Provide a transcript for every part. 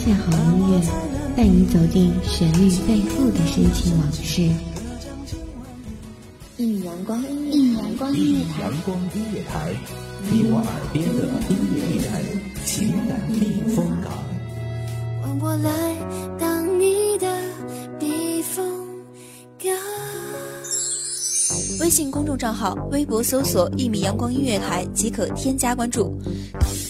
下好音乐，带你走进旋律背后的深情往事。一米阳光，一米阳光音乐台，阳光音乐台，你我耳边的音乐驿站，情感避风港。换我来当你的避风港。微信公众账号、微博搜索“一米阳光音乐台”即可添加关注。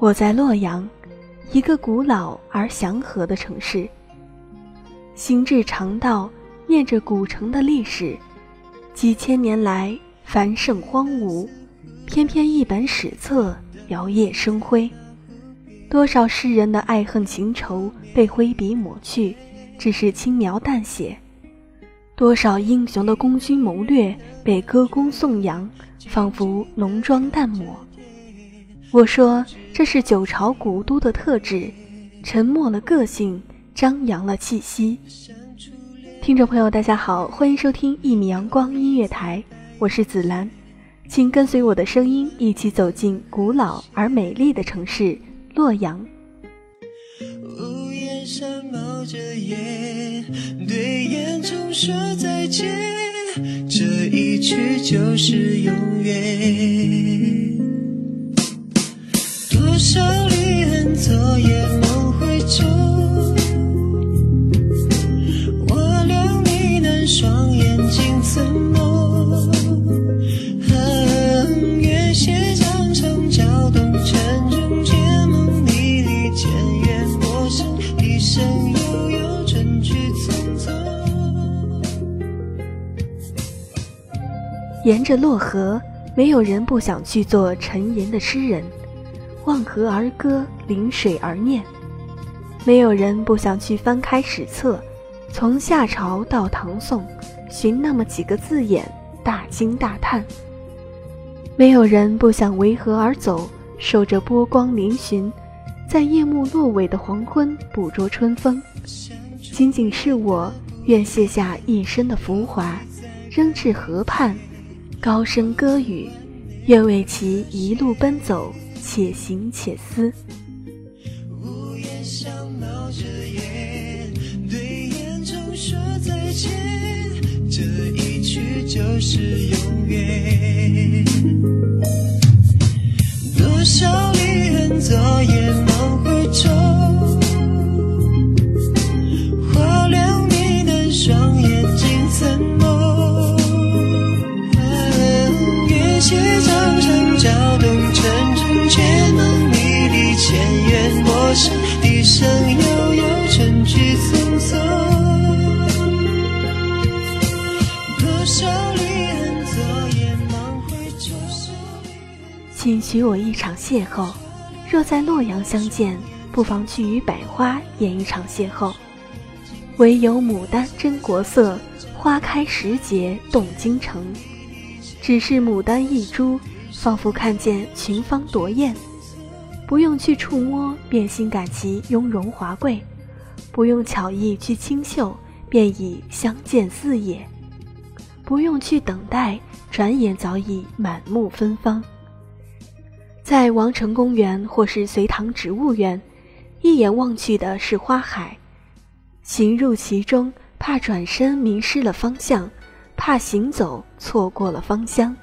我在洛阳，一个古老而祥和的城市。行至长道，念着古城的历史，几千年来繁盛荒芜，偏偏一本史册摇曳生辉。多少世人的爱恨情仇被挥笔抹去，只是轻描淡写；多少英雄的功勋谋略被歌功颂扬，仿佛浓妆淡抹。我说，这是九朝古都的特质，沉默了个性，张扬了气息。听众朋友，大家好，欢迎收听一米阳光音乐台，我是紫兰，请跟随我的声音，一起走进古老而美丽的城市洛阳。屋檐上冒着烟，对烟囱说再见，这一去就是永远。沿着洛河，没有人不想去做沉吟的诗人。望河而歌，临水而念。没有人不想去翻开史册，从夏朝到唐宋，寻那么几个字眼，大惊大叹。没有人不想围河而走，守着波光粼粼，在夜幕落尾的黄昏捕捉春风。仅仅是我，愿卸下一身的浮华，扔至河畔，高声歌语，愿为其一路奔走。且行且思。屋檐上冒着烟，对烟囱说再见，这一去就是永远。许我一场邂逅，若在洛阳相见，不妨去与百花演一场邂逅。唯有牡丹真国色，花开时节动京城。只是牡丹一株，仿佛看见群芳夺艳。不用去触摸，便心感其雍容华贵；不用巧意去清秀，便已相见似也；不用去等待，转眼早已满目芬芳。在王城公园或是隋唐植物园，一眼望去的是花海，行入其中，怕转身迷失了方向。怕行走错过了芳香。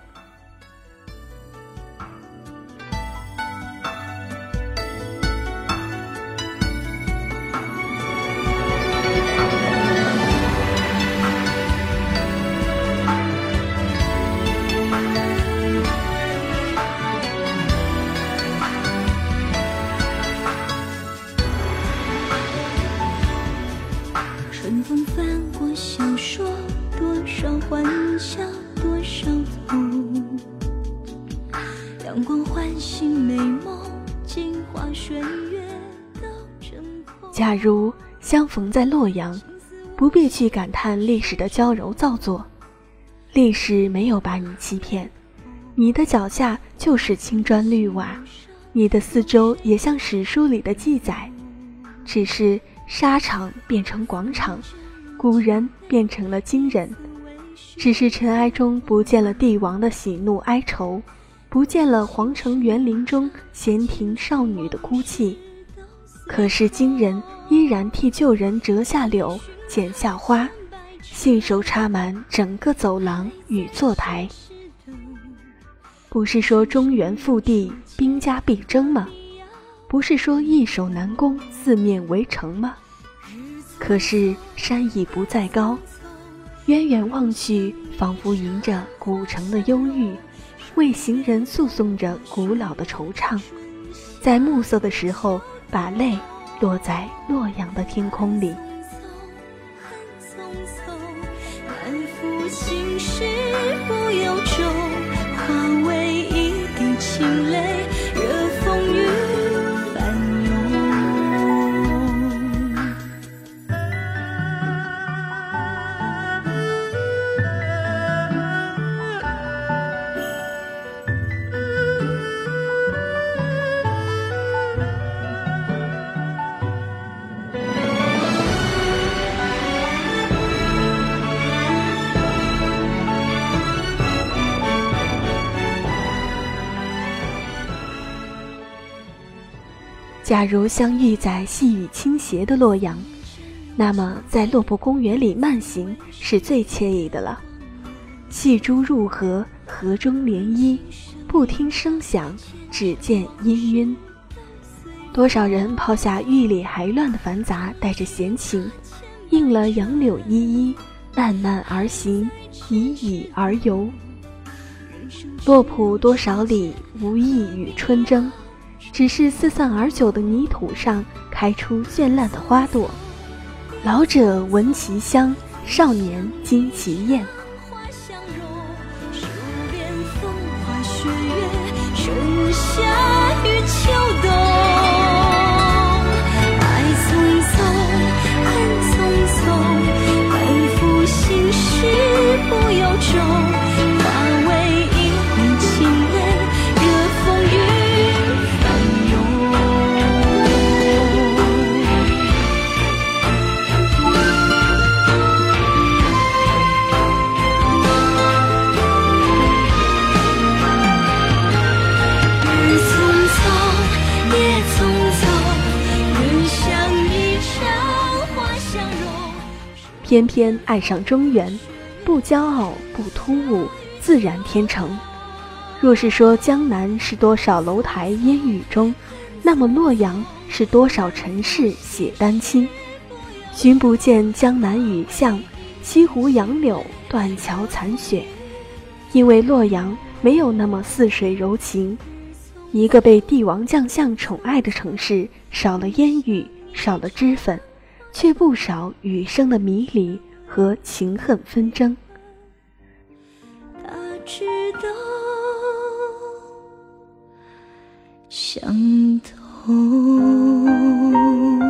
如相逢在洛阳，不必去感叹历史的娇柔造作，历史没有把你欺骗，你的脚下就是青砖绿瓦，你的四周也像史书里的记载，只是沙场变成广场，古人变成了今人，只是尘埃中不见了帝王的喜怒哀愁。不见了皇城园林中闲庭少女的哭泣，可是今人依然替旧人折下柳，剪下花，信手插满整个走廊与坐台。不是说中原腹地兵家必争吗？不是说易守难攻四面围城吗？可是山已不再高，远远望去，仿佛迎着古城的忧郁。为行人诉讼着古老的惆怅，在暮色的时候，把泪落在洛阳的天空里，恨匆匆，叹负心事不由衷，化为一滴清泪，惹风雨。假如相遇在细雨倾斜的洛阳，那么在洛浦公园里慢行是最惬意的了。细珠入河，河中涟漪，不听声响，只见氤氲。多少人抛下玉里还乱的繁杂，带着闲情，应了杨柳依依，慢慢而行，以倚而游。洛浦多少里，无意与春争。只是四散而久的泥土上开出绚烂的花朵，老者闻其香，少年惊其艳。偏偏爱上中原，不骄傲，不突兀，自然天成。若是说江南是多少楼台烟雨中，那么洛阳是多少尘世写丹青。寻不见江南雨巷，西湖杨柳，断桥残雪。因为洛阳没有那么似水柔情，一个被帝王将相宠爱的城市，少了烟雨，少了脂粉。却不少雨声的迷离和情恨纷争。他知道，相同。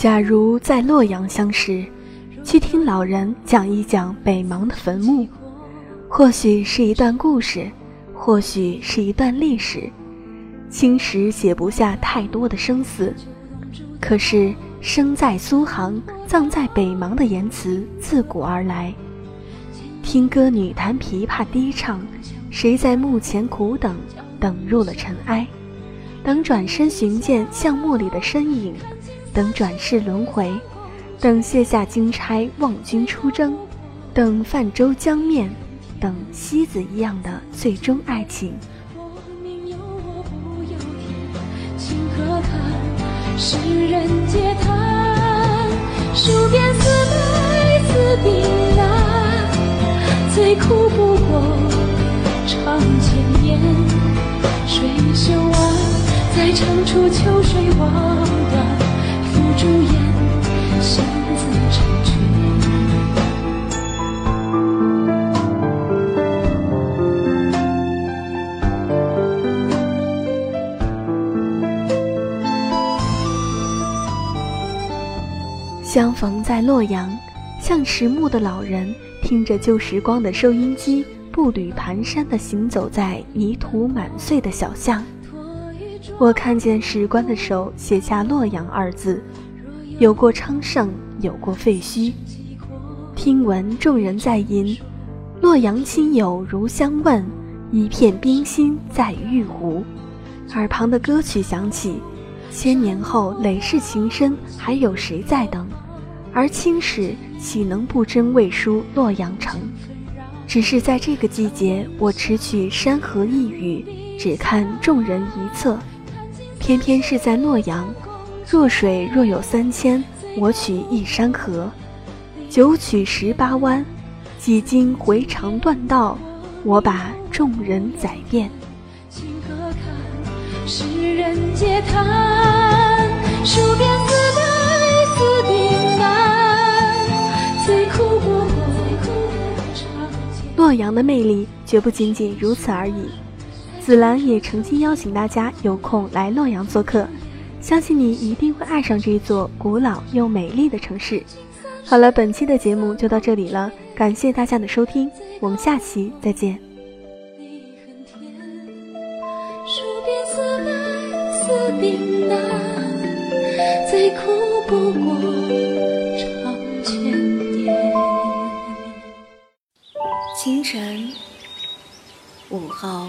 假如在洛阳相识，去听老人讲一讲北邙的坟墓，或许是一段故事，或许是一段历史。青史写不下太多的生死，可是生在苏杭，葬在北邙的言辞自古而来。听歌女弹琵琶低唱，谁在墓前苦等，等入了尘埃？等转身寻见巷陌里的身影，等转世轮回，等卸下金钗望君出征，等泛舟江面，等西子一样的最终爱情。情何堪？世人皆叹，数遍思来思鬓难，最苦不过长千年。水袖弯，再唱出秋水望断，相。逢在洛阳，像迟暮的老人，听着旧时光的收音机，步履蹒跚地行走在泥土满碎的小巷。我看见史官的手写下“洛阳”二字，有过昌盛，有过废墟。听闻众人在吟：“洛阳亲友如相问，一片冰心在玉壶。”耳旁的歌曲响起。千年后，累世情深，还有谁在等？而青史岂能不真未书洛阳城？只是在这个季节，我持取山河一隅，只看众人一侧，偏偏是在洛阳。弱水若有三千，我取一山河；九曲十八弯，几经回肠断道，我把众人宰遍。情何堪？世人皆叹，难，最苦不过。洛阳的魅力绝不仅仅如此而已。紫兰也诚心邀请大家有空来洛阳做客，相信你一定会爱上这座古老又美丽的城市。好了，本期的节目就到这里了，感谢大家的收听，我们下期再见。最苦不过长千年。清晨，午后，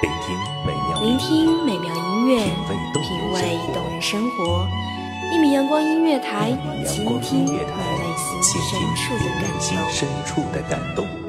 聆听美妙聆听美妙音乐，品味动人生生活。一米阳光音乐台，倾听你内心。深处的感动。